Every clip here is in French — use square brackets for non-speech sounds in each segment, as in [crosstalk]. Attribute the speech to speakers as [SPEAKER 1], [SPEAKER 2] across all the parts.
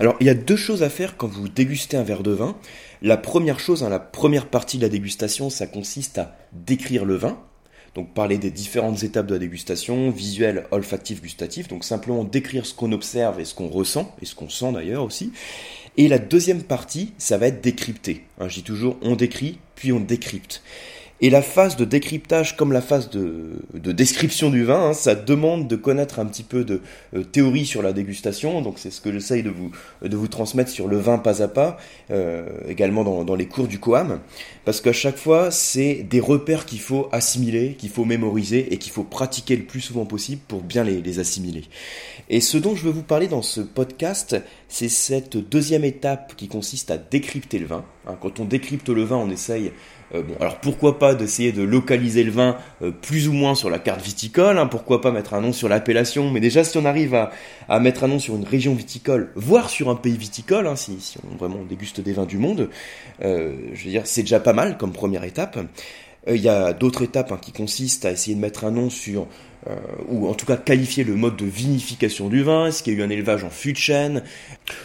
[SPEAKER 1] Alors, il y a deux choses à faire quand vous dégustez un verre de vin. La première chose, hein, la première partie de la dégustation, ça consiste à décrire le vin. Donc parler des différentes étapes de la dégustation, visuel, olfactif, gustatif. Donc simplement décrire ce qu'on observe et ce qu'on ressent, et ce qu'on sent d'ailleurs aussi. Et la deuxième partie, ça va être décrypter. Hein, dis toujours on décrit, puis on décrypte. Et la phase de décryptage, comme la phase de, description du vin, hein, ça demande de connaître un petit peu de euh, théorie sur la dégustation. Donc c'est ce que j'essaye de vous, de vous transmettre sur le vin pas à pas, euh, également dans, les cours du Coam. Parce qu'à chaque fois, c'est des repères qu'il faut assimiler, qu'il faut mémoriser et qu'il faut pratiquer le plus souvent possible pour bien les, les assimiler. Et ce dont je veux vous parler dans ce podcast, c'est cette deuxième étape qui consiste à décrypter le vin. Hein, quand on décrypte le vin, on essaye euh, bon, alors pourquoi pas d'essayer de localiser le vin euh, plus ou moins sur la carte viticole, hein, pourquoi pas mettre un nom sur l'appellation, mais déjà si on arrive à, mettre un nom sur une région viticole, voire sur un pays viticole, hein, si, si, on vraiment déguste des vins du monde, euh, je veux dire c'est déjà pas mal comme première étape. Euh, il y a d'autres étapes hein, qui consistent à essayer de mettre un nom sur euh, ou en tout cas qualifier le mode de vinification du vin, est-ce qu'il y a eu un élevage en fût de chêne,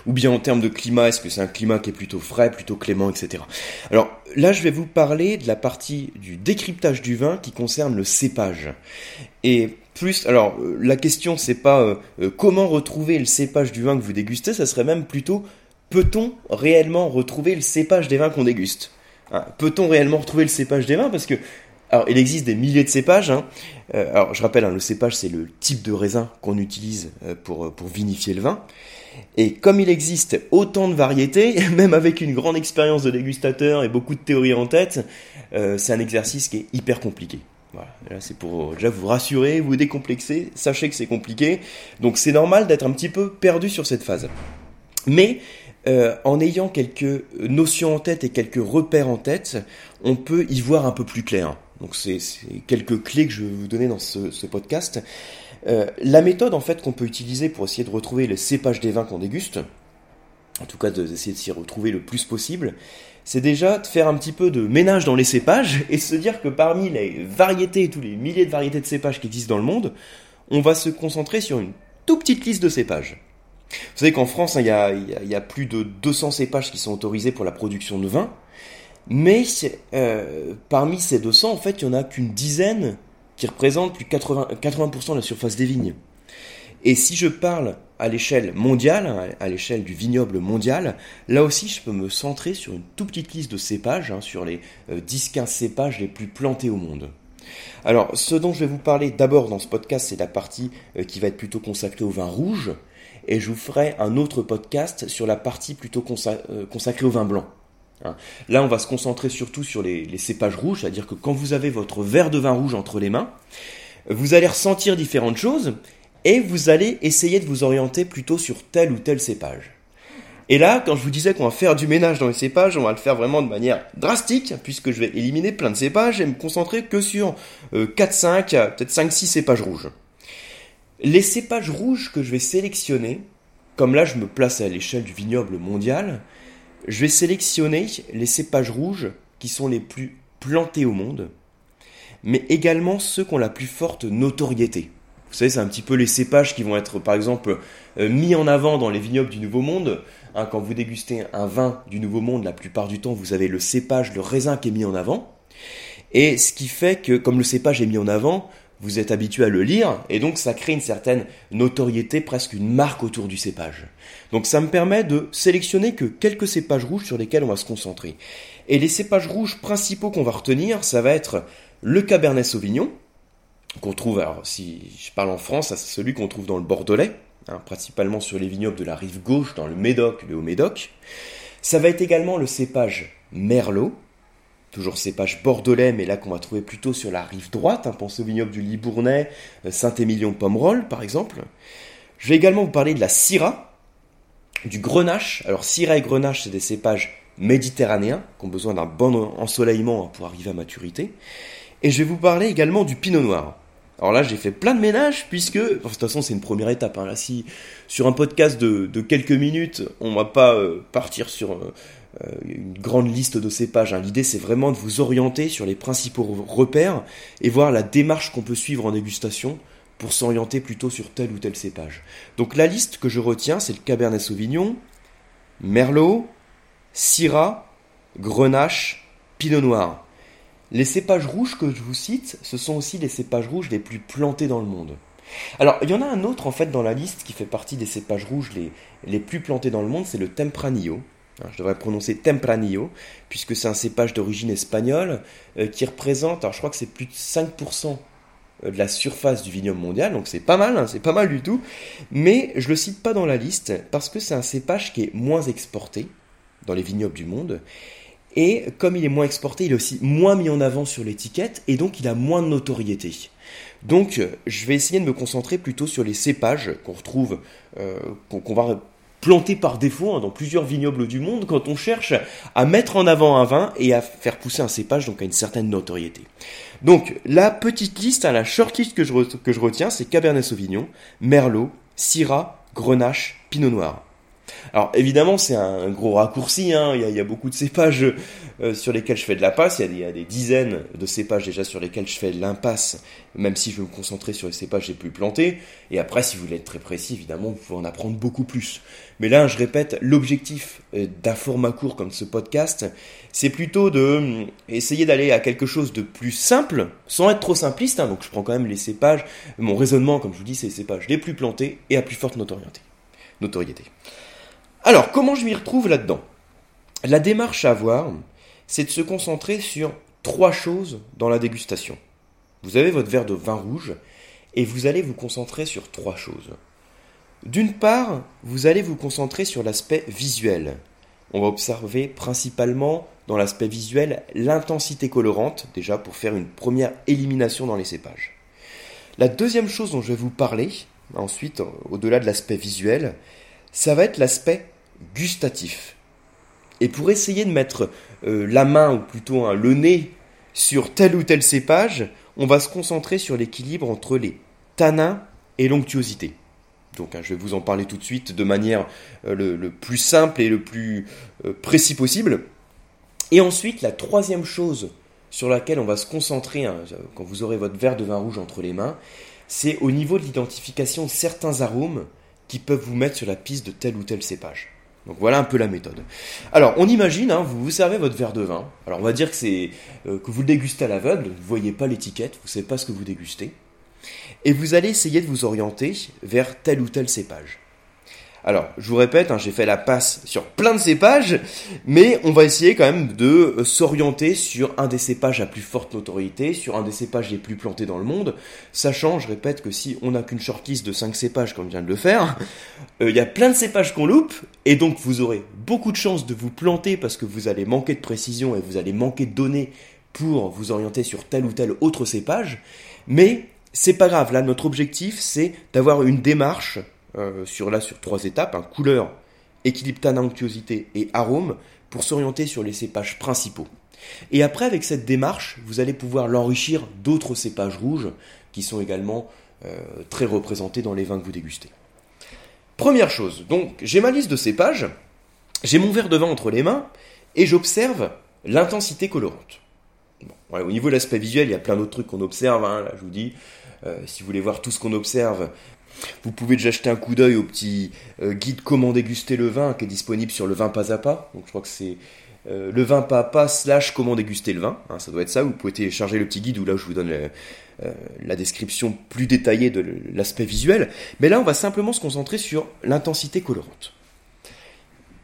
[SPEAKER 1] ou bien en termes de climat, est-ce que c'est un climat qui est plutôt frais, plutôt clément, etc. Alors là, je vais vous parler de la partie du décryptage du vin qui concerne le cépage. Et plus, alors euh, la question c'est pas comment retrouver le cépage du vin que vous dégustez, ça serait même plutôt peut-on réellement retrouver le cépage des vins qu'on déguste? Hein, Peut-on réellement retrouver le cépage des vins Parce que alors, il existe des milliers de cépages. Hein. Euh, alors, je rappelle, hein, le cépage, c'est le type de raisin qu'on utilise euh, pour, euh, pour vinifier le vin. Et comme il existe autant de variétés, [laughs] même avec une grande expérience de dégustateur et beaucoup de théories en tête, c'est un exercice qui est hyper compliqué. Voilà, là c'est pour déjà vous rassurer, vous décomplexer, sachez que c'est compliqué, donc c'est normal d'être un petit peu perdu sur cette phase. Mais en ayant quelques notions en tête et quelques repères en tête, on peut y voir un peu plus clair. Donc c'est quelques clés que je vais vous donner dans ce, podcast. Euh, la méthode en fait qu'on peut utiliser pour essayer de retrouver le cépage des vins qu'on déguste, en tout cas d'essayer de s'y retrouver le plus possible, c'est déjà de faire un petit peu de ménage dans les cépages et se dire que parmi les variétés, tous les milliers de variétés de cépages qui existent dans le monde, on va se concentrer sur une toute petite liste de cépages. Vous savez qu'en France, hein, il y, a, plus de 200 cépages qui sont autorisés pour la production de vin. Mais euh, parmi ces 200, en fait, il n'y en a qu'une dizaine qui représentent plus de 80%, 80 de la surface des vignes. Et si je parle à l'échelle mondiale, à l'échelle du vignoble mondial, là aussi je peux me centrer sur une toute petite liste de cépages, hein, sur les 10-15 euh, cépages les plus plantés au monde. Alors, ce dont je vais vous parler d'abord dans ce podcast, c'est la partie euh, qui va être plutôt consacrée au vin rouge, et je vous ferai un autre podcast sur la partie plutôt consacrée au vin blanc. Hein. Là, on va se concentrer surtout sur les, cépages rouges, c'est-à-dire que quand vous avez votre verre de vin rouge entre les mains, vous allez ressentir différentes choses et vous allez essayer de vous orienter plutôt sur tel ou tel cépage. Et là, quand je vous disais qu'on va faire du ménage dans les cépages, on va le faire vraiment de manière drastique, puisque je vais éliminer plein de cépages et me concentrer que sur 4, 5, peut-être 5, 6 cépages rouges. Les cépages rouges que je vais sélectionner, comme là je me place à l'échelle du vignoble mondial, je vais sélectionner les cépages rouges qui sont les plus plantés au monde, mais également ceux qui ont la plus forte notoriété. Vous savez, c'est un petit peu les cépages qui vont être, par exemple, euh, mis en avant dans les vignobles du Nouveau Monde. Hein, quand vous dégustez un vin du Nouveau Monde, la plupart du temps, vous avez le cépage, le raisin qui est mis en avant. Et ce qui fait que, comme le cépage est mis en avant, vous êtes habitué à le lire, et donc ça crée une certaine notoriété, presque une marque autour du cépage. Donc ça me permet de sélectionner que quelques cépages rouges sur lesquels on va se concentrer. Et les cépages rouges principaux qu'on va retenir, ça va être le Cabernet Sauvignon, qu'on trouve, alors si je parle en France, c'est celui qu'on trouve dans le Bordelais, hein, principalement sur les vignobles de la rive gauche, dans le Médoc, le Haut-Médoc. Ça va être également le cépage Merlot, toujours cépage bordelais, mais là qu'on va trouver plutôt sur la rive droite, hein, pensez au vignoble du Libournais, euh, Saint-Émilion-Pomerol par exemple. Je vais également vous parler de la Syrah, du Grenache. Alors Syrah et Grenache, c'est des cépages méditerranéens qui ont besoin d'un bon ensoleillement pour arriver à maturité. Et je vais vous parler également du Pinot Noir. Alors là, j'ai fait plein de ménages puisque, de toute façon, c'est une première étape. Hein. Si sur un podcast de, quelques minutes, on va pas euh, partir sur euh, une grande liste de cépages. Hein. L'idée, c'est vraiment de vous orienter sur les principaux repères et voir la démarche qu'on peut suivre en dégustation pour s'orienter plutôt sur tel ou tel cépage. Donc la liste que je retiens, c'est le Cabernet Sauvignon, Merlot, Syrah, Grenache, Pinot Noir. Les cépages rouges que je vous cite, ce sont aussi les cépages rouges les plus plantés dans le monde. Alors, il y en a un autre en fait dans la liste qui fait partie des cépages rouges les, les plus plantés dans le monde, c'est le Tempranillo. Je devrais prononcer Tempranillo, puisque c'est un cépage d'origine espagnole euh, qui représente, alors je crois que c'est plus de 5% euh, de la surface du vignoble mondial, donc c'est pas mal, hein, c'est pas mal du tout, mais je le cite pas dans la liste parce que c'est un cépage qui est moins exporté dans les vignobles du monde, et comme il est moins exporté, il est aussi moins mis en avant sur l'étiquette, et donc il a moins de notoriété. Donc je vais essayer de me concentrer plutôt sur les cépages qu'on retrouve, euh, qu'on va planté par défaut hein, dans plusieurs vignobles du monde quand on cherche à mettre en avant un vin et à faire pousser un cépage donc à une certaine notoriété. Donc la petite liste, hein, la short list que je, retiens, c'est Cabernet Sauvignon, Merlot, Syrah, Grenache, Pinot Noir. Alors évidemment c'est un gros raccourci, hein. il, y a, beaucoup de cépages euh, sur lesquels je fais de la passe, il y, a des, dizaines de cépages déjà sur lesquels je fais de l'impasse, même si je veux me concentrer sur les cépages les plus plantés, et après si vous voulez être très précis évidemment vous pouvez en apprendre beaucoup plus. Mais là je répète, l'objectif euh, d'un format court comme ce podcast, c'est plutôt de euh, essayer d'aller à quelque chose de plus simple, sans être trop simpliste, hein. donc je prends quand même les cépages, mon raisonnement comme je vous dis c'est les cépages les plus plantés et à plus forte notoriété. notoriété. Alors, comment je m'y retrouve là-dedans? La démarche à avoir, c'est de se concentrer sur trois choses dans la dégustation. Vous avez votre verre de vin rouge et vous allez vous concentrer sur trois choses. D'une part, vous allez vous concentrer sur l'aspect visuel. On va observer principalement dans l'aspect visuel l'intensité colorante, déjà pour faire une première élimination dans les cépages. La deuxième chose dont je vais vous parler, ensuite, au-delà de l'aspect visuel, ça va être l'aspect gustatif. Et pour essayer de mettre euh, la main, ou plutôt le nez, sur tel ou tel cépage, on va se concentrer sur l'équilibre entre les tanins et l'onctuosité. Donc hein, je vais vous en parler tout de suite de manière euh, le, plus simple et le plus euh, précis possible. Et ensuite, la troisième chose sur laquelle on va se concentrer hein, quand vous aurez votre verre de vin rouge entre les mains, c'est au niveau de l'identification de certains arômes qui peuvent vous mettre sur la piste de tel ou tel cépage. Donc voilà un peu la méthode. Alors on imagine, hein, vous vous servez votre verre de vin. Alors on va dire que c'est euh, que vous le dégustez à l'aveugle, vous voyez pas l'étiquette, vous savez pas ce que vous dégustez, et vous allez essayer de vous orienter vers tel ou tel cépage. Alors, je vous répète, hein, j'ai fait la passe sur plein de cépages, mais on va essayer quand même de euh, s'orienter sur un des cépages à plus forte notoriété, sur un des cépages les plus plantés dans le monde, sachant, je répète, que si on n'a qu'une shortlist de 5 cépages comme vient de le faire, [laughs] euh, il y a plein de cépages qu'on loupe, et donc vous aurez beaucoup de chances de vous planter parce que vous allez manquer de précision et vous allez manquer de données pour vous orienter sur tel ou tel autre cépage, mais c'est pas grave, là notre objectif c'est d'avoir une démarche euh, sur trois étapes, hein, couleur, équilibre tanin, et arôme, pour s'orienter sur les cépages principaux. Et après, avec cette démarche, vous allez pouvoir l'enrichir d'autres cépages rouges qui sont également euh, très représentés dans les vins que vous dégustez. Première chose, donc j'ai ma liste de cépages, j'ai mon verre de vin entre les mains et j'observe l'intensité colorante. au niveau de l'aspect visuel, il y a plein d'autres trucs qu'on observe. Hein, là, je vous dis, euh, si vous voulez voir tout ce qu'on observe, vous pouvez déjà jeter un coup d'œil au petit euh, guide comment déguster le vin qui est disponible sur le vin pas à pas. Je crois que c'est euh, le vin pas à pas slash comment déguster le vin. Hein, ça doit être ça. Vous pouvez télécharger le petit guide où là je vous donne euh, la description plus détaillée de l'aspect visuel. Mais là on va simplement se concentrer sur l'intensité colorante.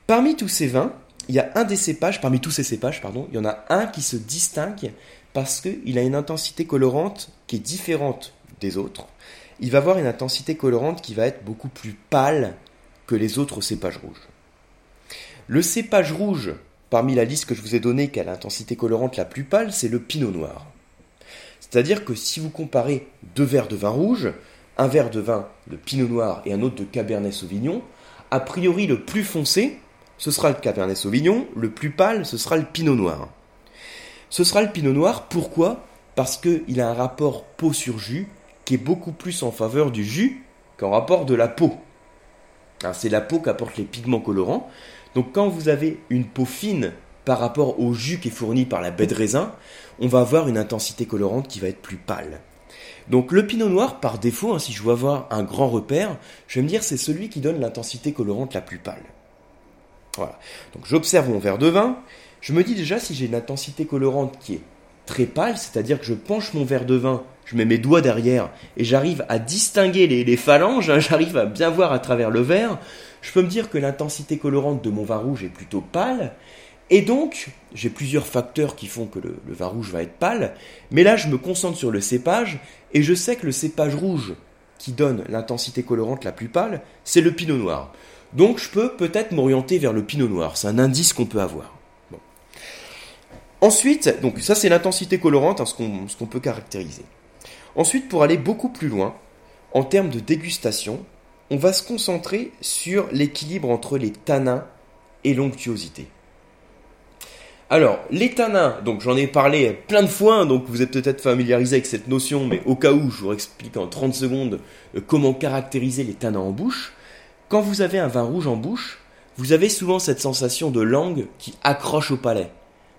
[SPEAKER 1] Parmi tous ces vins, il y a un des cépages, parmi tous ces cépages, pardon, il y en a un qui se distingue parce qu'il a une intensité colorante qui est différente des autres il va avoir une intensité colorante qui va être beaucoup plus pâle que les autres cépages rouges. Le cépage rouge, parmi la liste que je vous ai donnée qui a l'intensité colorante la plus pâle, c'est le pinot noir. C'est-à-dire que si vous comparez deux verres de vin rouge, un verre de vin de pinot noir et un autre de cabernet sauvignon, a priori le plus foncé, ce sera le cabernet sauvignon, le plus pâle, ce sera le pinot noir. Ce sera le pinot noir, pourquoi? Parce qu'il a un rapport peau sur jus beaucoup plus en faveur du jus qu'en rapport de la peau. C'est la peau qui apporte les pigments colorants. Donc quand vous avez une peau fine par rapport au jus qui est fourni par la baie de raisin, on va avoir une intensité colorante qui va être plus pâle. Donc le pinot noir, par défaut, hein, si je veux avoir un grand repère, je vais me dire c'est celui qui donne l'intensité colorante la plus pâle. Voilà. Donc j'observe mon verre de vin. Je me dis déjà si j'ai une intensité colorante qui est très pâle, c'est-à-dire que je penche mon verre de vin, je mets mes doigts derrière et j'arrive à distinguer les, phalanges, hein, [laughs] j'arrive à bien voir à travers le verre, je peux me dire que l'intensité colorante de mon vin rouge est plutôt pâle. Et donc, j'ai plusieurs facteurs qui font que le, vin rouge va être pâle, mais là je me concentre sur le cépage, et je sais que le cépage rouge qui donne l'intensité colorante la plus pâle, c'est le pinot noir. Donc je peux peut-être m'orienter vers le pinot noir, c'est un indice qu'on peut avoir. Ensuite, donc ça c'est l'intensité colorante, hein, ce qu'on peut caractériser. Ensuite, pour aller beaucoup plus loin, en termes de dégustation, on va se concentrer sur l'équilibre entre les tanins et l'onctuosité. Alors, les tanins, donc j'en ai parlé plein de fois, donc vous êtes peut-être familiarisé avec cette notion, mais au cas où, je vous explique en 30 secondes euh, comment caractériser les tanins en bouche. Quand vous avez un vin rouge en bouche, vous avez souvent cette sensation de langue qui accroche au palais.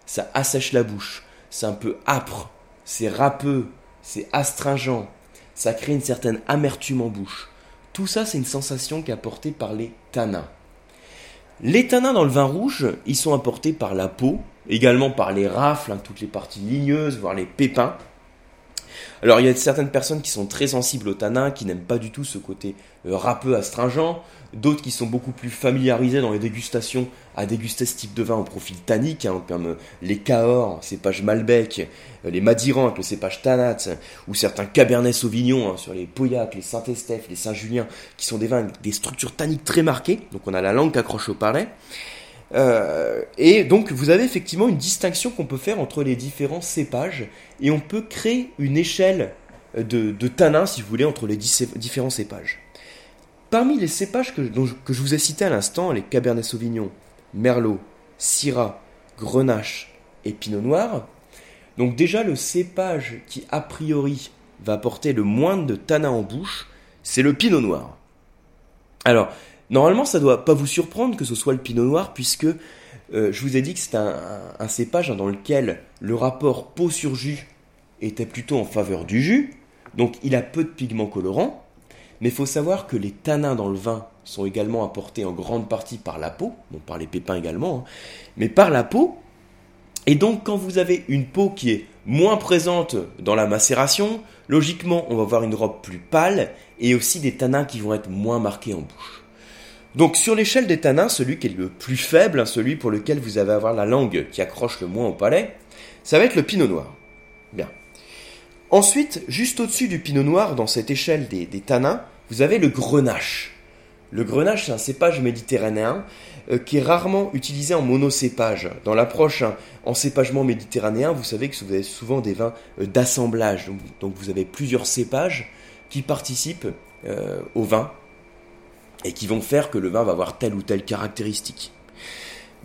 [SPEAKER 1] Ça assèche la bouche, c'est un peu âpre, c'est râpeux, c'est astringent, ça crée une certaine amertume en bouche. Tout ça, c'est une sensation qui est apportée par les tanins. Les tanins dans le vin rouge, ils sont apportés par la peau, également par les rafles, hein, toutes les parties ligneuses, voire les pépins. Alors il y a certaines personnes qui sont très sensibles au tanin, qui n'aiment pas du tout ce côté euh, râpeux astringent, d'autres qui sont beaucoup plus familiarisés dans les dégustations à déguster ce type de vin au profil tannique, hein, comme euh, les Cahors, cépage Malbec, euh, les Madirans avec le cépage Tanat, ou certains Cabernet Sauvignon hein, sur les Pauillac, les Saint-Estèphe, les Saint-Julien, qui sont des vins avec des structures tanniques très marquées, donc on a la langue qui accroche au palais. Euh, et donc vous avez effectivement une distinction qu'on peut faire entre les différents cépages et on peut créer une échelle de, de tanin, si vous voulez, entre les différents cépages. Parmi les cépages que, que je vous ai cités à l'instant, les Cabernet Sauvignon, Merlot, Syrah, Grenache et Pinot Noir, donc déjà le cépage qui a priori va apporter le moins de tanin en bouche, c'est le Pinot Noir. Alors, Normalement, ça ne doit pas vous surprendre que ce soit le pinot noir, puisque euh, je vous ai dit que c'est un, cépage dans lequel le rapport peau sur jus était plutôt en faveur du jus, donc il a peu de pigments colorants, mais il faut savoir que les tanins dans le vin sont également apportés en grande partie par la peau, bon par les pépins également, hein, mais par la peau, et donc quand vous avez une peau qui est moins présente dans la macération, logiquement on va avoir une robe plus pâle et aussi des tanins qui vont être moins marqués en bouche. Donc sur l'échelle des tanins, celui qui est le plus faible, hein, celui pour lequel vous allez avoir la langue qui accroche le moins au palais, ça va être le pinot noir. Bien. Ensuite, juste au-dessus du pinot noir, dans cette échelle des, tanins, vous avez le grenache. Le grenache, c'est un cépage méditerranéen euh, qui est rarement utilisé en monocépage. Dans l'approche hein, en cépagement méditerranéen, vous savez que vous avez souvent des vins euh, d'assemblage. Donc, vous avez plusieurs cépages qui participent euh, au vin et qui vont faire que le vin va avoir telle ou telle caractéristique.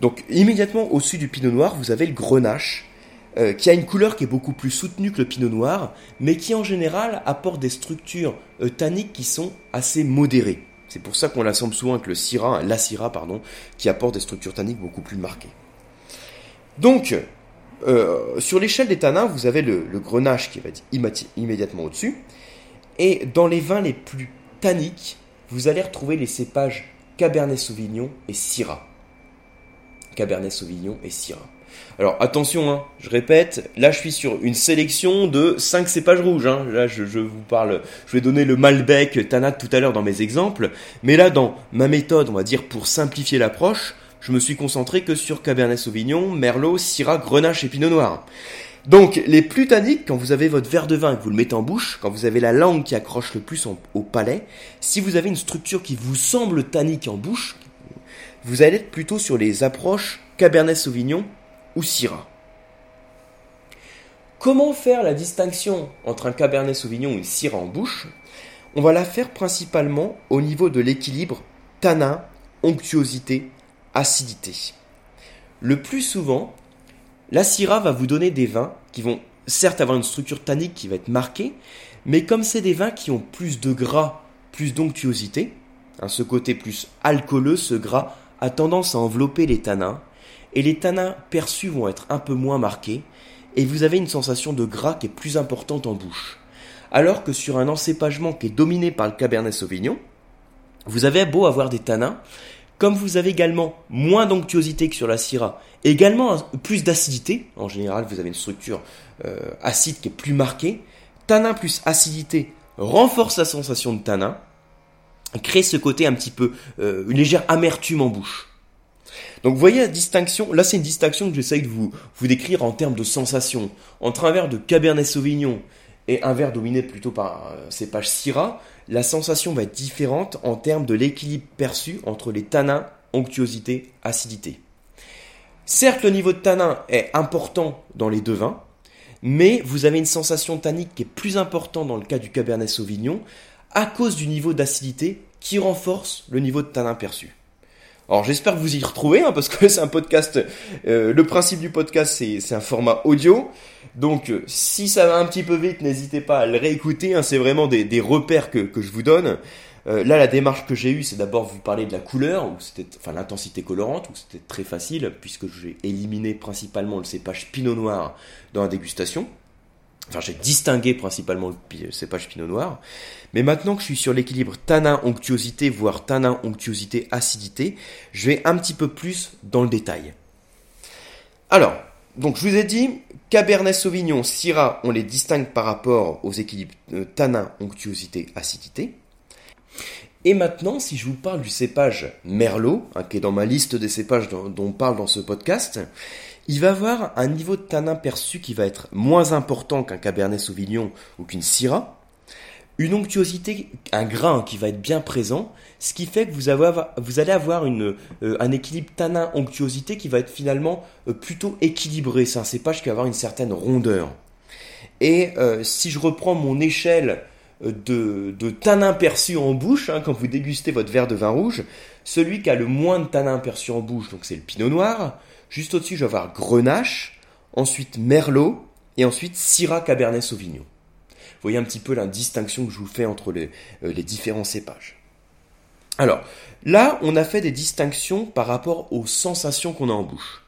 [SPEAKER 1] Donc immédiatement au-dessus du pinot noir, vous avez le grenache, euh, qui a une couleur qui est beaucoup plus soutenue que le pinot noir, mais qui en général apporte des structures euh, tanniques qui sont assez modérées. C'est pour ça qu'on l'assemble souvent avec le syrah, la syrah, pardon, qui apporte des structures tanniques beaucoup plus marquées. Donc, euh, sur l'échelle des tanins, vous avez le, le grenache qui va être immédiatement au-dessus. Et dans les vins les plus tanniques, vous allez retrouver les cépages Cabernet Sauvignon et Syrah. Cabernet Sauvignon et Syrah. Alors attention, hein, je répète, là je suis sur une sélection de 5 cépages rouges. Hein. Là je, vous parle, je vais donner le Malbec, Tanat tout à l'heure dans mes exemples. Mais là dans ma méthode, on va dire pour simplifier l'approche, je me suis concentré que sur Cabernet Sauvignon, Merlot, Syrah, Grenache et Pinot Noir. Donc, les plus tanniques, quand vous avez votre verre de vin et que vous le mettez en bouche, quand vous avez la langue qui accroche le plus au palais, si vous avez une structure qui vous semble tannique en bouche, vous allez être plutôt sur les approches Cabernet Sauvignon ou Syrah. Comment faire la distinction entre un Cabernet Sauvignon et une Syrah en bouche? On va la faire principalement au niveau de l'équilibre tanin, onctuosité, acidité. Le plus souvent, la Syrah va vous donner des vins qui vont certes avoir une structure tannique qui va être marquée, mais comme c'est des vins qui ont plus de gras, plus d'onctuosité, hein, ce côté plus alcooleux, ce gras a tendance à envelopper les tanins, et les tanins perçus vont être un peu moins marqués, et vous avez une sensation de gras qui est plus importante en bouche. Alors que sur un encépagement qui est dominé par le Cabernet Sauvignon, vous avez beau avoir des tanins Comme vous avez également moins d'onctuosité que sur la Syrah, également plus d'acidité, en général vous avez une structure euh, acide qui est plus marquée, tanin plus acidité renforce la sensation de tanin, crée ce côté un petit peu, euh, une légère amertume en bouche. Donc vous voyez la distinction, là c'est une distinction que j'essaye de vous, vous décrire en termes de sensation. Entre un verre de Cabernet Sauvignon et un verre dominé plutôt par un cépage Syrah, la sensation va être différente en termes de l'équilibre perçu entre les tanins, onctuosité, acidité. Certes, le niveau de tanin est important dans les deux vins, mais vous avez une sensation tannique qui est plus importante dans le cas du Cabernet Sauvignon à cause du niveau d'acidité qui renforce le niveau de tanin perçu. Alors j'espère que vous y retrouvez, hein, parce que [laughs] c'est un podcast. Euh, le principe du podcast, c'est un format audio. Donc euh, si ça va un petit peu vite, n'hésitez pas à le réécouter. Hein, c'est vraiment des, des repères que, que, je vous donne. Euh, là, la démarche que j'ai eue, c'est d'abord vous parler de la couleur, ou c'était, enfin l'intensité colorante, où c'était très facile, puisque j'ai éliminé principalement le cépage Pinot Noir dans la dégustation. Enfin, j'ai distingué principalement le cépage Pinot Noir. Mais maintenant que je suis sur l'équilibre tanin-onctuosité, voire tanin-onctuosité-acidité, je vais un petit peu plus dans le détail. Alors, donc je vous ai dit, Cabernet Sauvignon, Syrah, on les distingue par rapport aux équilibres euh, tanin-onctuosité-acidité. Et maintenant, si je vous parle du cépage Merlot, hein, qui est dans ma liste des cépages dont on parle dans ce podcast, il va avoir un niveau de tanin perçu qui va être moins important qu'un Cabernet Sauvignon ou qu'une Syrah, une onctuosité, un grain qui va être bien présent, ce qui fait que vous, allez avoir euh, un équilibre tanin-onctuosité qui va être finalement euh, plutôt équilibré. C'est un cépage qui va avoir une certaine rondeur. Et euh, si je reprends mon échelle de, de tanin perçu en bouche, hein, quand vous dégustez votre verre de vin rouge, celui qui a le moins de tanin perçu en bouche, donc c'est le pinot noir. Juste au-dessus, je vais avoir grenache, ensuite merlot, et ensuite syrah cabernet sauvignon. Vous voyez un petit peu la distinction que je vous fais entre les, euh, les différents cépages. Alors, là, on a fait des distinctions par rapport aux sensations qu'on a en bouche.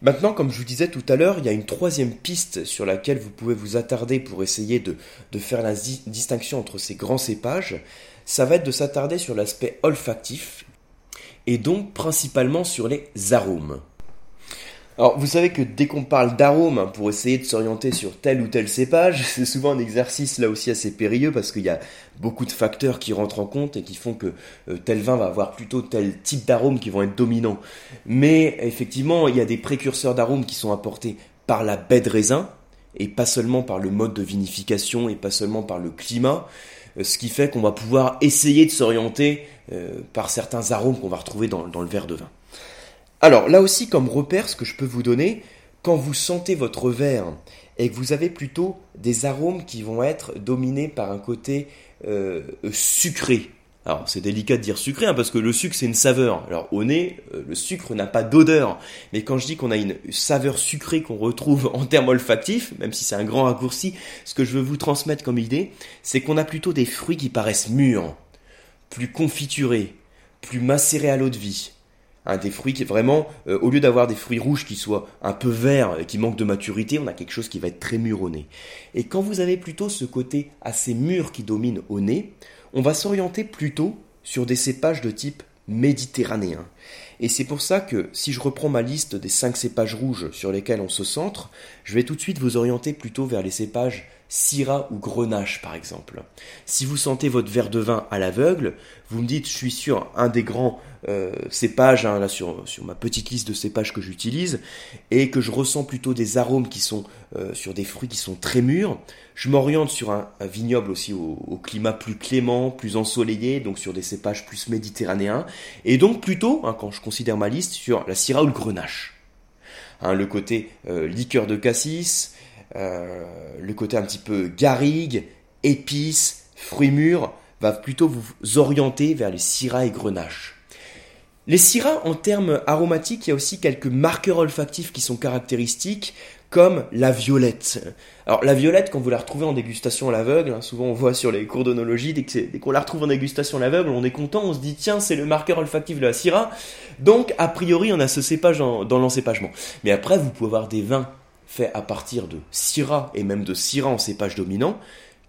[SPEAKER 1] Maintenant, comme je vous disais tout à l'heure, il y a une troisième piste sur laquelle vous pouvez vous attarder pour essayer de faire la distinction entre ces grands cépages. Ça va être de s'attarder sur l'aspect olfactif et donc principalement sur les arômes. Alors, vous savez que dès qu'on parle d'arôme, pour essayer de s'orienter sur tel ou tel cépage, [laughs] c'est souvent un exercice là aussi assez périlleux parce qu'il y a beaucoup de facteurs qui rentrent en compte et qui font que euh, tel vin va avoir plutôt tel type d'arôme qui vont être dominants. Mais effectivement, il y a des précurseurs d'arômes qui sont apportés par la baie de raisin et pas seulement par le mode de vinification et pas seulement par le climat, euh, ce qui fait qu'on va pouvoir essayer de s'orienter euh, par certains arômes qu'on va retrouver dans le verre de vin. Alors là aussi, comme repère, ce que je peux vous donner, quand vous sentez votre verre et que vous avez plutôt des arômes qui vont être dominés par un côté euh, sucré. Alors c'est délicat de dire sucré hein, parce que le sucre c'est une saveur. Alors au nez, euh, le sucre n'a pas d'odeur. Mais quand je dis qu'on a une saveur sucrée qu'on retrouve [laughs] en termes olfactifs, même si c'est un grand raccourci, ce que je veux vous transmettre comme idée, c'est qu'on a plutôt des fruits qui paraissent mûrs, plus confiturés, plus macérés à l'eau de vie, des fruits qui vraiment, euh, au lieu d'avoir des fruits rouges qui soient un peu verts et qui manquent de maturité, on a quelque chose qui va être très mûr au nez. Et quand vous avez plutôt ce côté assez mûr qui domine au nez, on va s'orienter plutôt sur des cépages de type méditerranéen. Et c'est pour ça que si je reprends ma liste des cinq cépages rouges sur lesquels on se centre, je vais tout de suite vous orienter plutôt vers les cépages Syrah ou Grenache par exemple. Si vous sentez votre verre de vin à l'aveugle, vous me dites je suis sur un des grands euh, cépages, hein, là sur, sur ma petite liste de cépages que j'utilise, et que je ressens plutôt des arômes qui sont euh, sur des fruits qui sont très mûrs, je m'oriente sur un, vignoble aussi au, climat plus clément, plus ensoleillé, donc sur des cépages plus méditerranéens, et donc plutôt, hein, quand je considère ma liste, sur la Syrah ou le Grenache. Hein, le côté euh, liqueur de cassis, le côté un petit peu garrigue, épices, fruits mûrs, va plutôt vous orienter vers les syrahs et grenaches. Les syrahs, en termes aromatiques, il y a aussi quelques marqueurs olfactifs qui sont caractéristiques, comme la violette. Alors la violette, quand vous la retrouvez en dégustation à l'aveugle, hein, souvent on voit sur les cours d'onologie, dès, qu'on la retrouve en dégustation à l'aveugle, on est content, on se dit tiens c'est le marqueur olfactif de la syrah, donc a priori on a ce cépage dans l'encépagement. Mais après vous pouvez avoir des vins fait à partir de Syrah et même de Syrah en cépage dominant,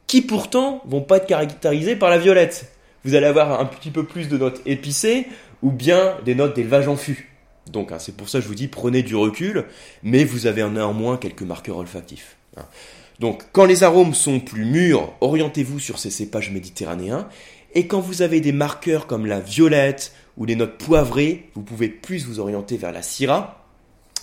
[SPEAKER 1] qui pourtant vont pas être caractérisés par la violette. Vous allez avoir un petit peu plus de notes épicées ou bien des notes d'élevage en fût. Donc hein, c'est pour ça que je vous dis prenez du recul, mais vous avez néanmoins quelques marqueurs olfactifs. Hein. Donc quand les arômes sont plus mûrs, orientez-vous sur ces cépages méditerranéens, et quand vous avez des marqueurs comme la violette ou les notes poivrées, vous pouvez plus vous orienter vers la syrah,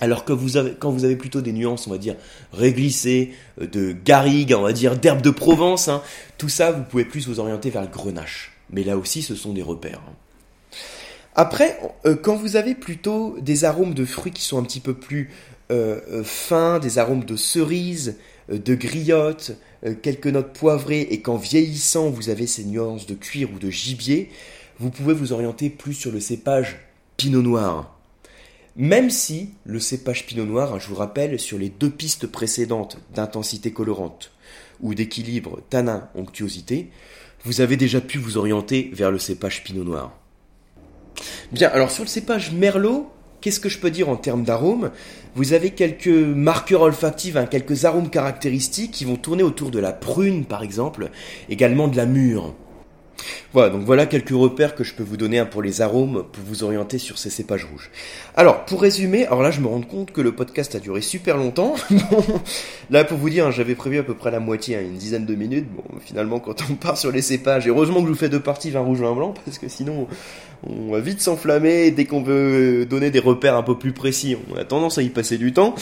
[SPEAKER 1] alors que vous avez, quand vous avez plutôt des nuances, on va dire, réglissées, euh, de garrigue, on va dire, d'herbe de Provence, hein, tout ça, vous pouvez plus vous orienter vers le grenache. Mais là aussi, ce sont des repères. Hein. Après, euh, quand vous avez plutôt des arômes de fruits qui sont un petit peu plus euh, fins, des arômes de cerises, de griottes, quelques notes poivrées, et qu'en vieillissant, vous avez ces nuances de cuir ou de gibier, vous pouvez vous orienter plus sur le cépage pinot noir. Même si le cépage pinot noir, hein, je vous rappelle, sur les deux pistes précédentes d'intensité colorante ou d'équilibre tanin-onctuosité, vous avez déjà pu vous orienter vers le cépage pinot noir. Bien, alors sur le cépage merlot, qu'est-ce que je peux dire en termes d'arômes? Vous avez quelques marqueurs olfactifs, hein, quelques arômes caractéristiques qui vont tourner autour de la prune par exemple, également de la mûre. Voilà, donc voilà quelques repères que je peux vous donner hein, pour les arômes, pour vous orienter sur ces cépages rouges. Alors, pour résumer, alors là je me rends compte que le podcast a duré super longtemps. [laughs] là pour vous dire, hein, j'avais prévu à peu près la moitié, hein, une dizaine de minutes. Bon, finalement quand on part sur les cépages, heureusement que je vous fais deux parties, vin rouge, vin blanc, parce que sinon on va vite s'enflammer dès qu'on veut donner des repères un peu plus précis. On a tendance à y passer du temps.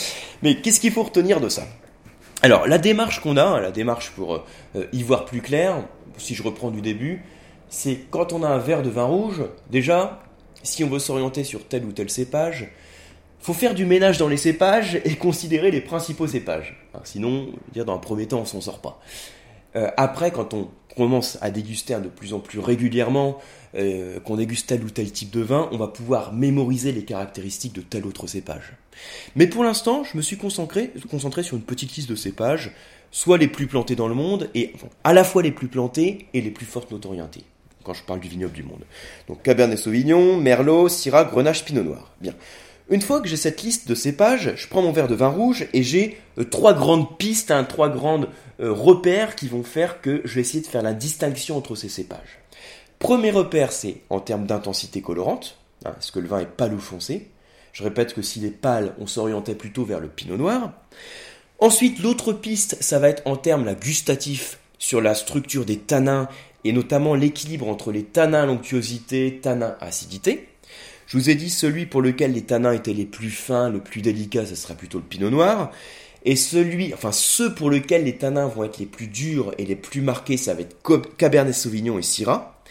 [SPEAKER 1] Mais qu'est-ce qu'il faut retenir de ça? Alors, la démarche qu'on a, la démarche pour euh, y voir plus clair, si je reprends du début, c'est quand on a un verre de vin rouge, déjà, si on veut s'orienter sur tel ou tel cépage, faut faire du ménage dans les cépages [laughs] et considérer les principaux cépages. sinon, dire dans un premier temps, on s'en sort pas. Euh, après, quand on commence à déguster de plus en plus régulièrement, euh, qu'on déguste tel ou tel type de vin, on va pouvoir mémoriser les caractéristiques de tel autre cépage. Mais pour l'instant, je me suis concentré, sur une petite liste de cépages, soit les plus plantés dans le monde, et à la fois les plus plantés et les plus fortes notoriétés quand je parle du vignoble du monde. Donc Cabernet Sauvignon, Merlot, Syrah, Grenache, Pinot Noir. Bien. Une fois que j'ai cette liste de cépages, je prends mon verre de vin rouge et j'ai euh, trois grandes pistes, hein, trois grandes repères qui vont faire que je vais essayer de faire la distinction entre ces cépages. Premier repère, c'est en termes d'intensité colorante. Hein, est-ce que le vin est pâle ou foncé? Je répète que s'il est pâle, on s'orientait plutôt vers le pinot noir. Ensuite, l'autre piste, ça va être en termes là, gustatifs sur la structure des tanins et notamment l'équilibre entre les tanins l'onctuosité, tanins acidité. Je vous ai dit celui pour lequel les tanins étaient les plus fins, le plus délicat, ce sera plutôt le pinot noir. Et celui, enfin ceux pour lesquels les tanins vont être les plus durs et les plus marqués, ça va être Cabernet Sauvignon et Syrah.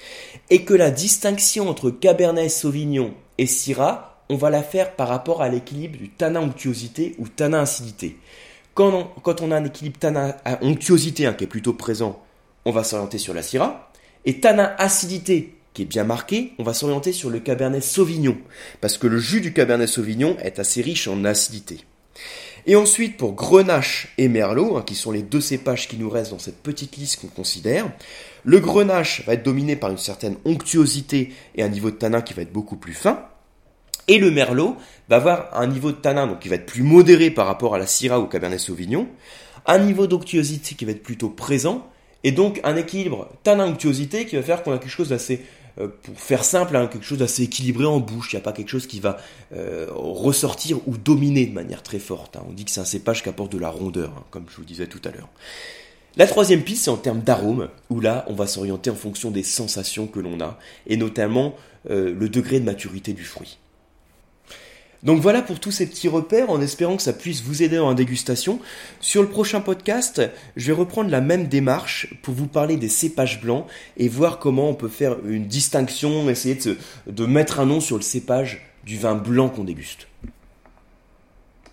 [SPEAKER 1] Et que la distinction entre Cabernet Sauvignon et Syrah, on va la faire par rapport à l'équilibre du tanin onctuosité ou tanin acidité. Quand on, a un équilibre tanin onctuosité hein, qui est plutôt présent, on va s'orienter sur la Syrah. Et tanin acidité, qui est bien marqué, on va s'orienter sur le Cabernet Sauvignon, parce que le jus du Cabernet Sauvignon est assez riche en acidité. Et ensuite, pour Grenache et Merlot, hein, qui sont les deux cépages qui nous restent dans cette petite liste qu'on considère, le Grenache va être dominé par une certaine onctuosité et un niveau de tanin qui va être beaucoup plus fin. Et le Merlot va avoir un niveau de tanin donc qui va être plus modéré par rapport à la Syrah ou au Cabernet Sauvignon, un niveau d'onctuosité qui va être plutôt présent, et donc un équilibre tanin-onctuosité qui va faire qu'on a quelque chose d'assez, pour faire simple, hein, quelque chose d'assez équilibré en bouche. Il n'y a pas quelque chose qui va euh, ressortir ou dominer de manière très forte. Hein. On dit que c'est un cépage qui apporte de la rondeur, hein, comme je vous disais tout à l'heure. La troisième piste, c'est en termes d'arôme, où là, on va s'orienter en fonction des sensations que l'on a, et notamment euh, le degré de maturité du fruit. Donc voilà pour tous ces petits repères en espérant que ça puisse vous aider la dégustation. Sur le prochain podcast, je vais reprendre la même démarche pour vous parler des cépages blancs et voir comment on peut faire une distinction, essayer de, de mettre un nom sur le cépage du vin blanc qu'on déguste.